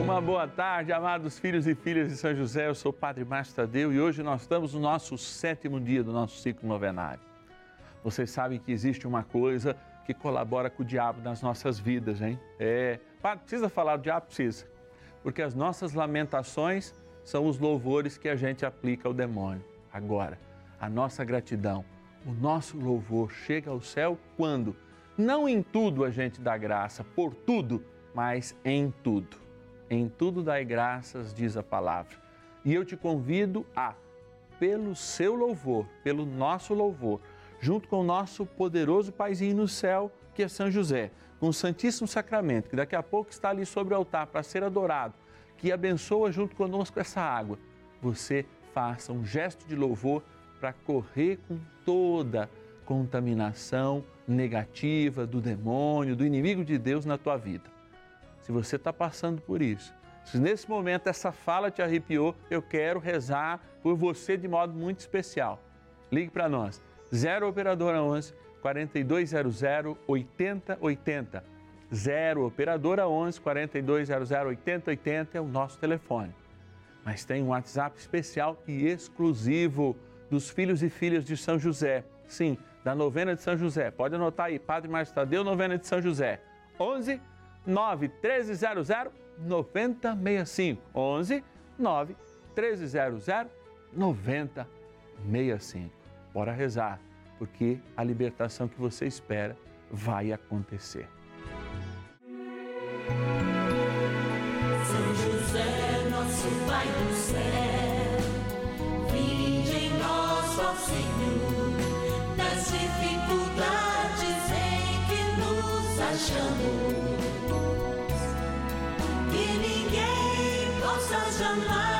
Uma boa tarde, amados filhos e filhas de São José. Eu sou o Padre Márcio Tadeu e hoje nós estamos no nosso sétimo dia do nosso ciclo novenário. Vocês sabem que existe uma coisa que colabora com o diabo nas nossas vidas, hein? É, Padre, precisa falar do diabo? Precisa. Porque as nossas lamentações são os louvores que a gente aplica ao demônio. Agora, a nossa gratidão, o nosso louvor chega ao céu quando? Não em tudo a gente dá graça, por tudo, mas em tudo. Em tudo dai graças, diz a palavra. E eu te convido a, pelo seu louvor, pelo nosso louvor, junto com o nosso poderoso Paizinho no céu, que é São José, com o Santíssimo Sacramento, que daqui a pouco está ali sobre o altar para ser adorado, que abençoa junto conosco essa água, você faça um gesto de louvor para correr com toda contaminação negativa do demônio, do inimigo de Deus na tua vida. Se você está passando por isso, se nesse momento essa fala te arrepiou, eu quero rezar por você de modo muito especial. Ligue para nós, 0 Operadora 11 4200 8080. 0 Operadora 11 4200 8080 é o nosso telefone. Mas tem um WhatsApp especial e exclusivo dos filhos e filhas de São José. Sim, da novena de São José. Pode anotar aí, Padre Márcio Tadeu, novena de São José. 11 9 1300 9065. 11 9 1300 9065. Bora rezar porque a libertação que você espera vai acontecer. São José, nosso Pai do céu, vinde em nós, Senhor, das dificuldades em que nos achamos, ninguém possa jamais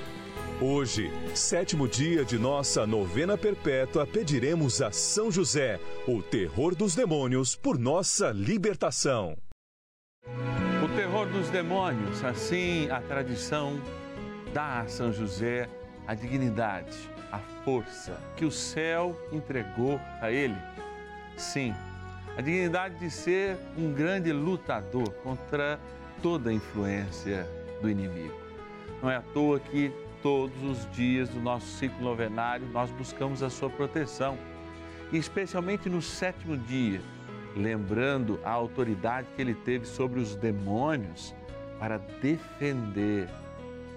Hoje, sétimo dia de nossa novena perpétua, pediremos a São José, o terror dos demônios, por nossa libertação. O terror dos demônios, assim a tradição dá a São José a dignidade, a força que o céu entregou a ele. Sim, a dignidade de ser um grande lutador contra toda a influência do inimigo. Não é à toa que todos os dias do nosso ciclo novenário, nós buscamos a sua proteção. E especialmente no sétimo dia, lembrando a autoridade que ele teve sobre os demônios para defender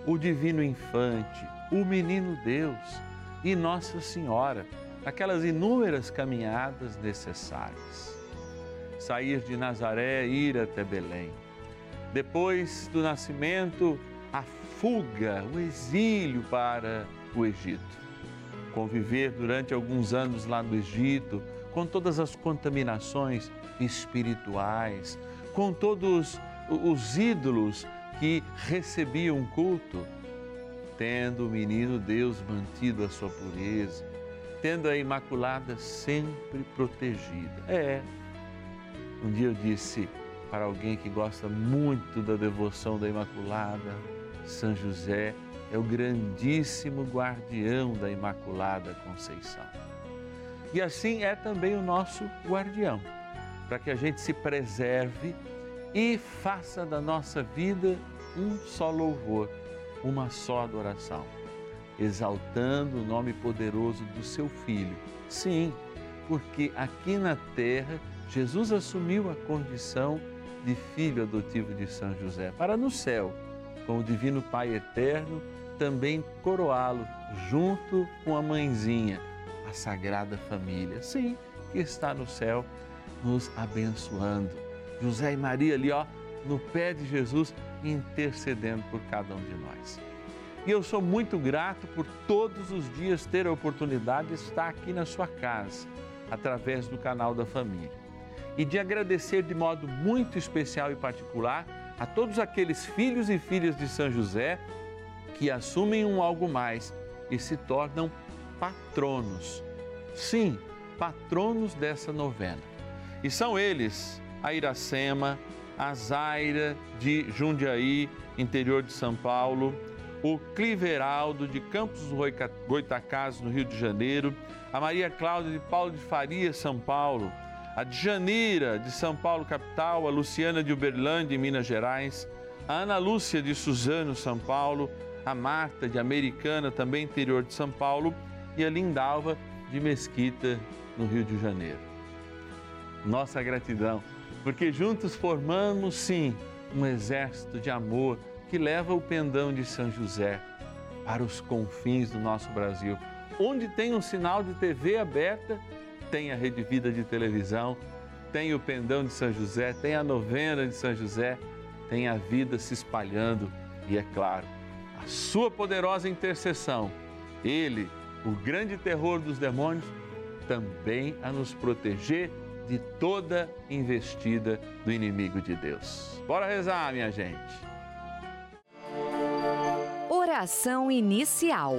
o divino infante, o menino Deus e Nossa Senhora, naquelas inúmeras caminhadas necessárias. Sair de Nazaré, ir até Belém. Depois do nascimento, fuga, o exílio para o Egito. Conviver durante alguns anos lá no Egito, com todas as contaminações espirituais, com todos os ídolos que recebiam culto, tendo o menino Deus mantido a sua pureza, tendo a Imaculada sempre protegida. É. Um dia eu disse para alguém que gosta muito da devoção da Imaculada, são José é o grandíssimo guardião da Imaculada Conceição. E assim é também o nosso guardião, para que a gente se preserve e faça da nossa vida um só louvor, uma só adoração, exaltando o nome poderoso do seu Filho. Sim, porque aqui na terra Jesus assumiu a condição de filho adotivo de São José, para no céu, com o Divino Pai Eterno, também coroá-lo junto com a mãezinha, a Sagrada Família, sim, que está no céu nos abençoando. José e Maria ali, ó, no pé de Jesus, intercedendo por cada um de nós. E eu sou muito grato por todos os dias ter a oportunidade de estar aqui na sua casa, através do canal da família. E de agradecer de modo muito especial e particular a todos aqueles filhos e filhas de São José que assumem um algo mais e se tornam patronos. Sim, patronos dessa novena. E são eles a Iracema, a Zaira de Jundiaí, interior de São Paulo, o Cliveraldo de Campos dos Goitacazes, no Rio de Janeiro, a Maria Cláudia de Paulo de Faria, São Paulo, a Djanira de São Paulo, capital, a Luciana de Uberlândia, em Minas Gerais, a Ana Lúcia de Suzano, São Paulo, a Marta de Americana, também interior de São Paulo, e a Lindalva de Mesquita, no Rio de Janeiro. Nossa gratidão, porque juntos formamos, sim, um exército de amor que leva o pendão de São José para os confins do nosso Brasil. Onde tem um sinal de TV aberta, tem a Rede Vida de televisão, tem o pendão de São José, tem a novena de São José, tem a vida se espalhando e, é claro, a sua poderosa intercessão. Ele, o grande terror dos demônios, também a nos proteger de toda investida do inimigo de Deus. Bora rezar, minha gente. Oração inicial.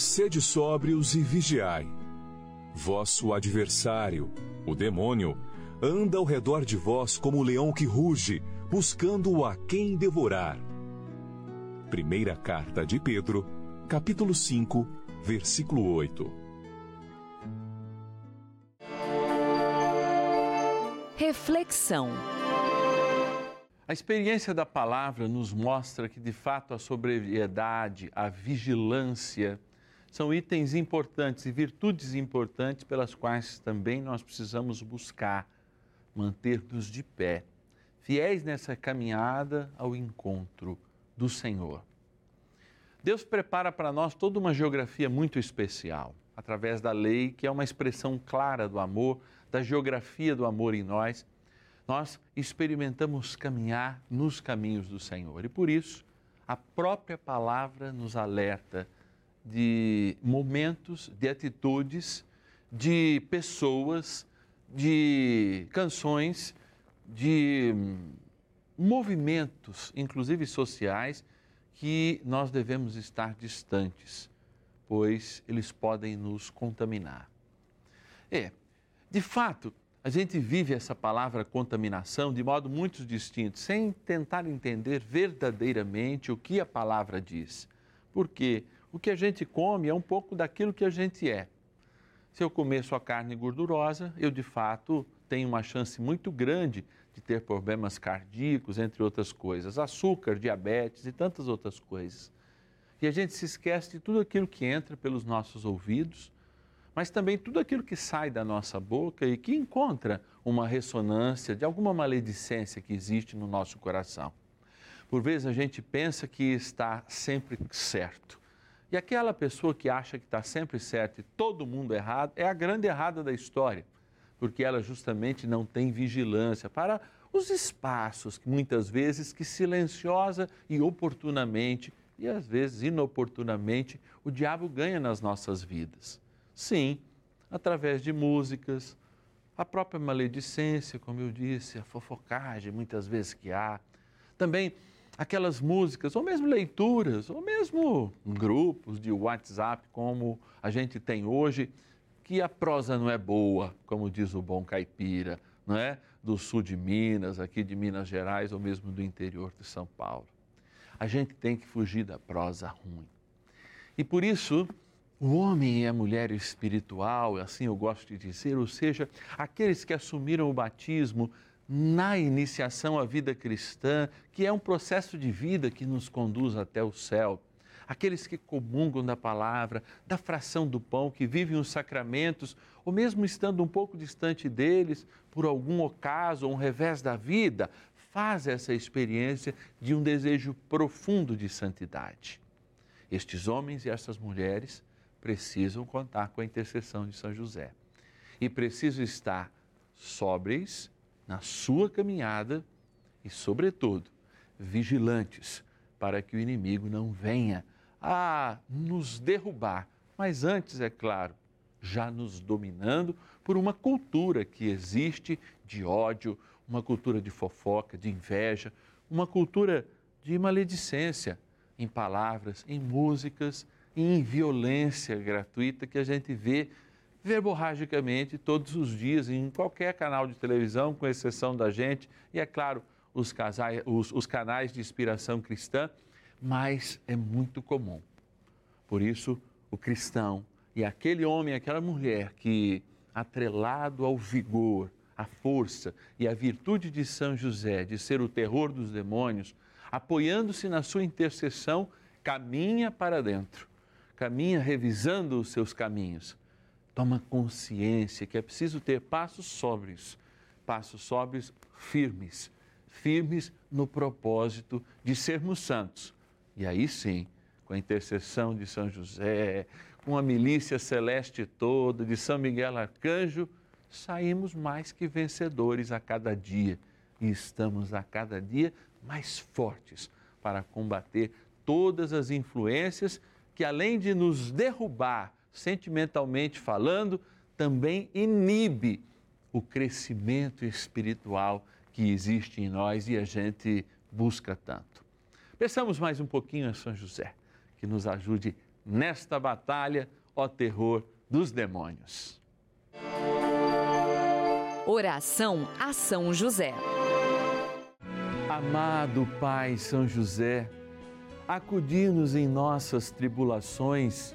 Sede sóbrios e vigiai. Vosso adversário, o demônio, anda ao redor de vós como o leão que ruge, buscando a quem devorar Primeira carta de Pedro, capítulo 5, versículo 8. Reflexão. A experiência da palavra nos mostra que, de fato, a sobriedade, a vigilância são itens importantes e virtudes importantes pelas quais também nós precisamos buscar manter-nos de pé, fiéis nessa caminhada ao encontro do Senhor. Deus prepara para nós toda uma geografia muito especial, através da lei, que é uma expressão clara do amor, da geografia do amor em nós. Nós experimentamos caminhar nos caminhos do Senhor e por isso a própria palavra nos alerta de momentos, de atitudes, de pessoas, de canções, de movimentos, inclusive sociais, que nós devemos estar distantes, pois eles podem nos contaminar. É, de fato, a gente vive essa palavra contaminação de modo muito distinto, sem tentar entender verdadeiramente o que a palavra diz. Porque o que a gente come é um pouco daquilo que a gente é. Se eu comer só carne gordurosa, eu de fato tenho uma chance muito grande de ter problemas cardíacos, entre outras coisas, açúcar, diabetes e tantas outras coisas. E a gente se esquece de tudo aquilo que entra pelos nossos ouvidos, mas também tudo aquilo que sai da nossa boca e que encontra uma ressonância de alguma maledicência que existe no nosso coração. Por vezes a gente pensa que está sempre certo. E aquela pessoa que acha que está sempre certo e todo mundo errado é a grande errada da história porque ela justamente não tem vigilância para os espaços muitas vezes que silenciosa e oportunamente e às vezes inoportunamente o diabo ganha nas nossas vidas. Sim, através de músicas, a própria maledicência, como eu disse, a fofocagem muitas vezes que há. Também aquelas músicas, ou mesmo leituras, ou mesmo grupos de WhatsApp como a gente tem hoje, que a prosa não é boa, como diz o bom caipira, não é? Do sul de Minas, aqui de Minas Gerais ou mesmo do interior de São Paulo. A gente tem que fugir da prosa ruim. E por isso, o homem e a mulher espiritual, assim eu gosto de dizer, ou seja, aqueles que assumiram o batismo na iniciação à vida cristã, que é um processo de vida que nos conduz até o céu aqueles que comungam da palavra, da fração do pão, que vivem os sacramentos, ou mesmo estando um pouco distante deles, por algum ocaso ou um revés da vida, faz essa experiência de um desejo profundo de santidade. Estes homens e essas mulheres precisam contar com a intercessão de São José e precisam estar sóbrios na sua caminhada e, sobretudo, vigilantes para que o inimigo não venha a nos derrubar, mas antes, é claro, já nos dominando por uma cultura que existe de ódio, uma cultura de fofoca, de inveja, uma cultura de maledicência em palavras, em músicas, em violência gratuita que a gente vê verborragicamente todos os dias em qualquer canal de televisão, com exceção da gente, e é claro, os, casais, os, os canais de inspiração cristã mas é muito comum. Por isso, o cristão e aquele homem, aquela mulher que, atrelado ao vigor, à força e à virtude de São José, de ser o terror dos demônios, apoiando-se na sua intercessão, caminha para dentro, caminha revisando os seus caminhos. Toma consciência que é preciso ter passos sóbrios, passos sóbrios firmes, firmes no propósito de sermos santos. E aí sim, com a intercessão de São José, com a milícia celeste toda, de São Miguel Arcanjo, saímos mais que vencedores a cada dia. E estamos a cada dia mais fortes para combater todas as influências que, além de nos derrubar sentimentalmente falando, também inibe o crescimento espiritual que existe em nós e a gente busca tanto. Peçamos mais um pouquinho a São José, que nos ajude nesta batalha, ó terror dos demônios. Oração a São José. Amado Pai São José, acudir-nos em nossas tribulações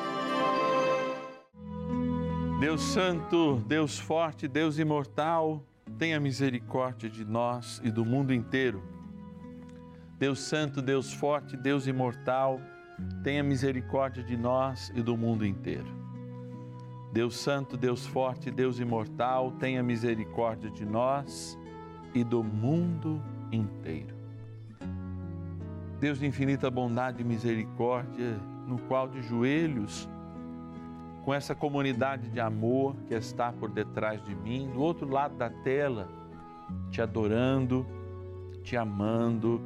Deus Santo, Deus Forte, Deus Imortal, tenha misericórdia de nós e do mundo inteiro. Deus Santo, Deus Forte, Deus Imortal, tenha misericórdia de nós e do mundo inteiro. Deus Santo, Deus Forte, Deus Imortal, tenha misericórdia de nós e do mundo inteiro. Deus de infinita bondade e misericórdia, no qual de joelhos com essa comunidade de amor que está por detrás de mim, do outro lado da tela, te adorando, te amando,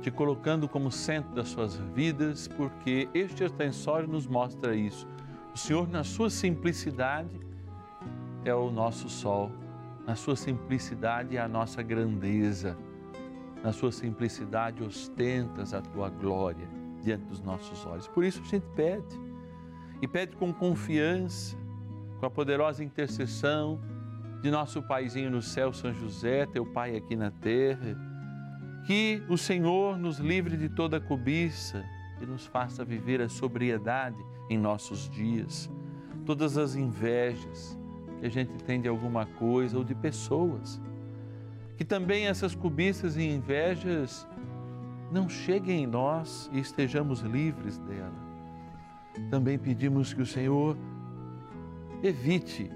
te colocando como centro das suas vidas, porque este ostensório nos mostra isso. O Senhor, na sua simplicidade, é o nosso sol, na sua simplicidade é a nossa grandeza, na sua simplicidade ostentas a tua glória diante dos nossos olhos. Por isso a gente pede e pede com confiança, com a poderosa intercessão de nosso Paizinho no céu, São José, teu Pai aqui na terra, que o Senhor nos livre de toda cobiça e nos faça viver a sobriedade em nossos dias, todas as invejas que a gente tem de alguma coisa ou de pessoas. Que também essas cobiças e invejas não cheguem em nós e estejamos livres dela também pedimos que o Senhor evite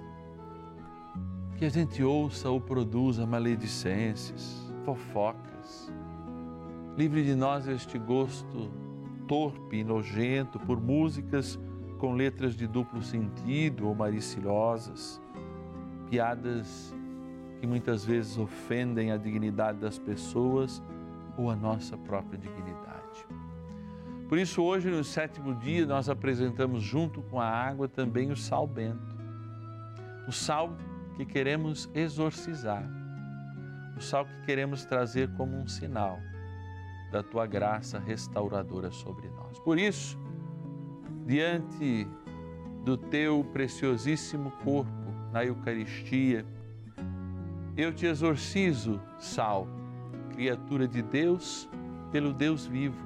que a gente ouça ou produza maledicências, fofocas. Livre de nós este gosto torpe e nojento por músicas com letras de duplo sentido ou maricilosas, piadas que muitas vezes ofendem a dignidade das pessoas ou a nossa própria dignidade. Por isso, hoje, no sétimo dia, nós apresentamos junto com a água também o sal bento. O sal que queremos exorcizar. O sal que queremos trazer como um sinal da tua graça restauradora sobre nós. Por isso, diante do teu preciosíssimo corpo na Eucaristia, eu te exorcizo, sal, criatura de Deus, pelo Deus vivo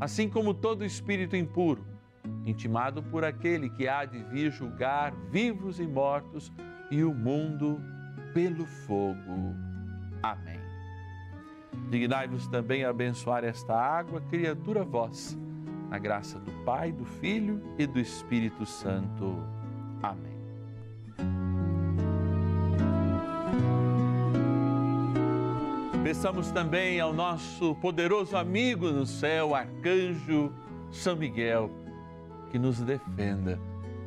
assim como todo espírito impuro, intimado por aquele que há de vir julgar vivos e mortos e o mundo pelo fogo. Amém. Dignai-vos também a abençoar esta água, criatura vossa, na graça do Pai, do Filho e do Espírito Santo. Amém. Peçamos também ao nosso poderoso amigo no céu, arcanjo São Miguel, que nos defenda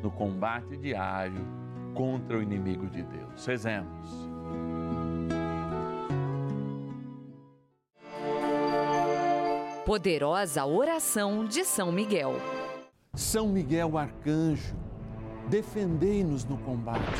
no combate diário contra o inimigo de Deus. Rezemos. Poderosa oração de São Miguel. São Miguel arcanjo, defendei-nos no combate.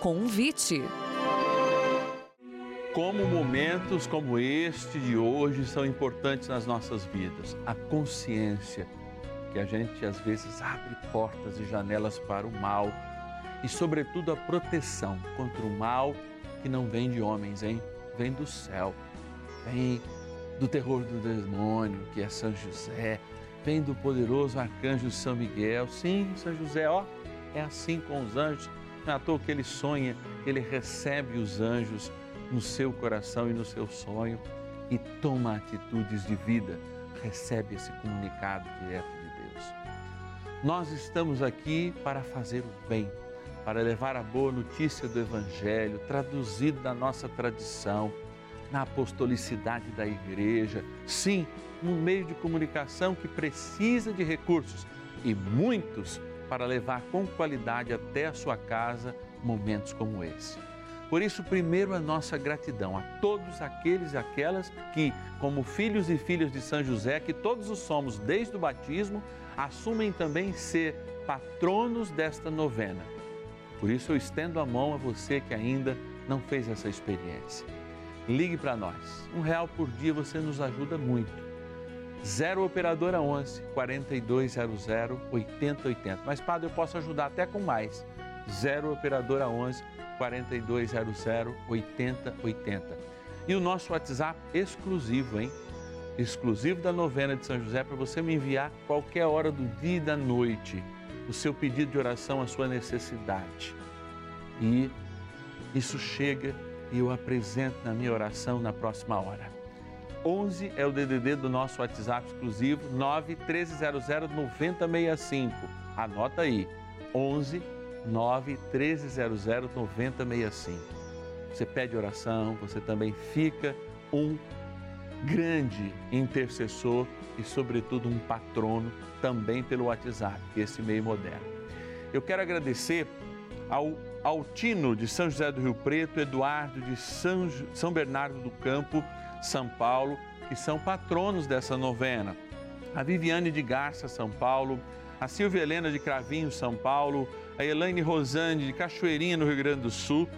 Convite. Como momentos como este de hoje são importantes nas nossas vidas, a consciência que a gente às vezes abre portas e janelas para o mal e, sobretudo, a proteção contra o mal que não vem de homens, hein? Vem do céu, vem do terror do demônio, que é São José, vem do poderoso arcanjo São Miguel. Sim, São José, ó, é assim com os anjos. Não é à toa que ele sonha, ele recebe os anjos no seu coração e no seu sonho e toma atitudes de vida, recebe esse comunicado direto de Deus. Nós estamos aqui para fazer o bem para levar a boa notícia do Evangelho, traduzido da nossa tradição, na apostolicidade da igreja, sim, num meio de comunicação que precisa de recursos. E muitos para levar com qualidade até a sua casa momentos como esse. Por isso, primeiro a nossa gratidão a todos aqueles e aquelas que, como filhos e filhas de São José, que todos os somos desde o batismo, assumem também ser patronos desta novena por isso eu estendo a mão a você que ainda não fez essa experiência. Ligue para nós. Um real por dia você nos ajuda muito. 0 Operadora 11 4200 8080. Mas, Padre, eu posso ajudar até com mais. 0 Operadora 11 4200 8080. E o nosso WhatsApp exclusivo, hein? Exclusivo da novena de São José para você me enviar qualquer hora do dia e da noite o seu pedido de oração, a sua necessidade. E isso chega e eu apresento na minha oração na próxima hora. 11 é o DDD do nosso WhatsApp exclusivo 9 1300 9065. Anota aí. 11 9 1300 9065. Você pede oração, você também fica um grande intercessor e, sobretudo, um patrono também pelo WhatsApp, esse meio moderno. Eu quero agradecer ao Altino de São José do Rio Preto, Eduardo de São, São Bernardo do Campo, São Paulo, que são patronos dessa novena. A Viviane de Garça, São Paulo, a Silvia Helena de Cravinho, São Paulo, a Elaine Rosane de Cachoeirinha, no Rio Grande do Sul,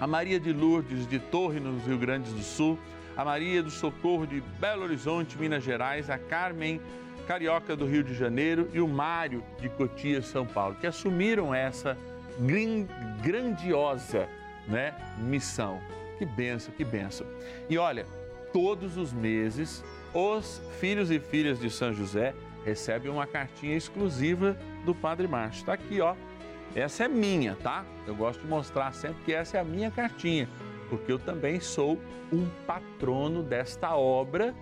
a Maria de Lourdes de Torre, no Rio Grande do Sul, a Maria do Socorro de Belo Horizonte, Minas Gerais, a Carmen Carioca do Rio de Janeiro e o Mário de Cotia, São Paulo, que assumiram essa grandiosa né, missão. Que benção, que benção. E olha, todos os meses, os filhos e filhas de São José recebem uma cartinha exclusiva do Padre Márcio. Está aqui, ó. Essa é minha, tá? Eu gosto de mostrar sempre que essa é a minha cartinha porque eu também sou um patrono desta obra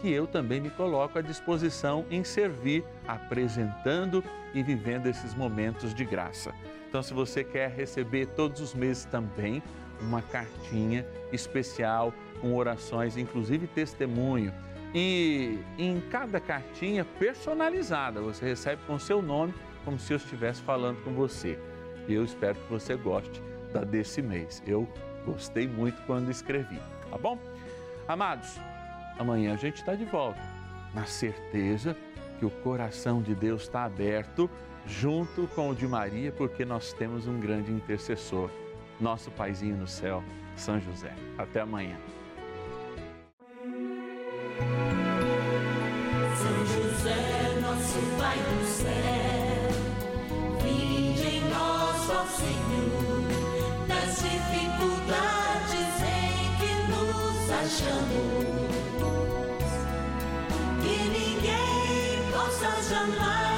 que eu também me coloco à disposição em servir, apresentando e vivendo esses momentos de graça. Então, se você quer receber todos os meses também uma cartinha especial com orações, inclusive testemunho, e em cada cartinha personalizada, você recebe com seu nome, como se eu estivesse falando com você. E eu espero que você goste da desse mês. Eu Gostei muito quando escrevi, tá bom? Amados, amanhã a gente está de volta, na certeza que o coração de Deus está aberto junto com o de Maria, porque nós temos um grande intercessor. Nosso paizinho no céu, São José. Até amanhã. São José, nosso Pai do céu, vinde em nós, ó Senhor, das dificuldades em que nos achamos, que ninguém possa jamais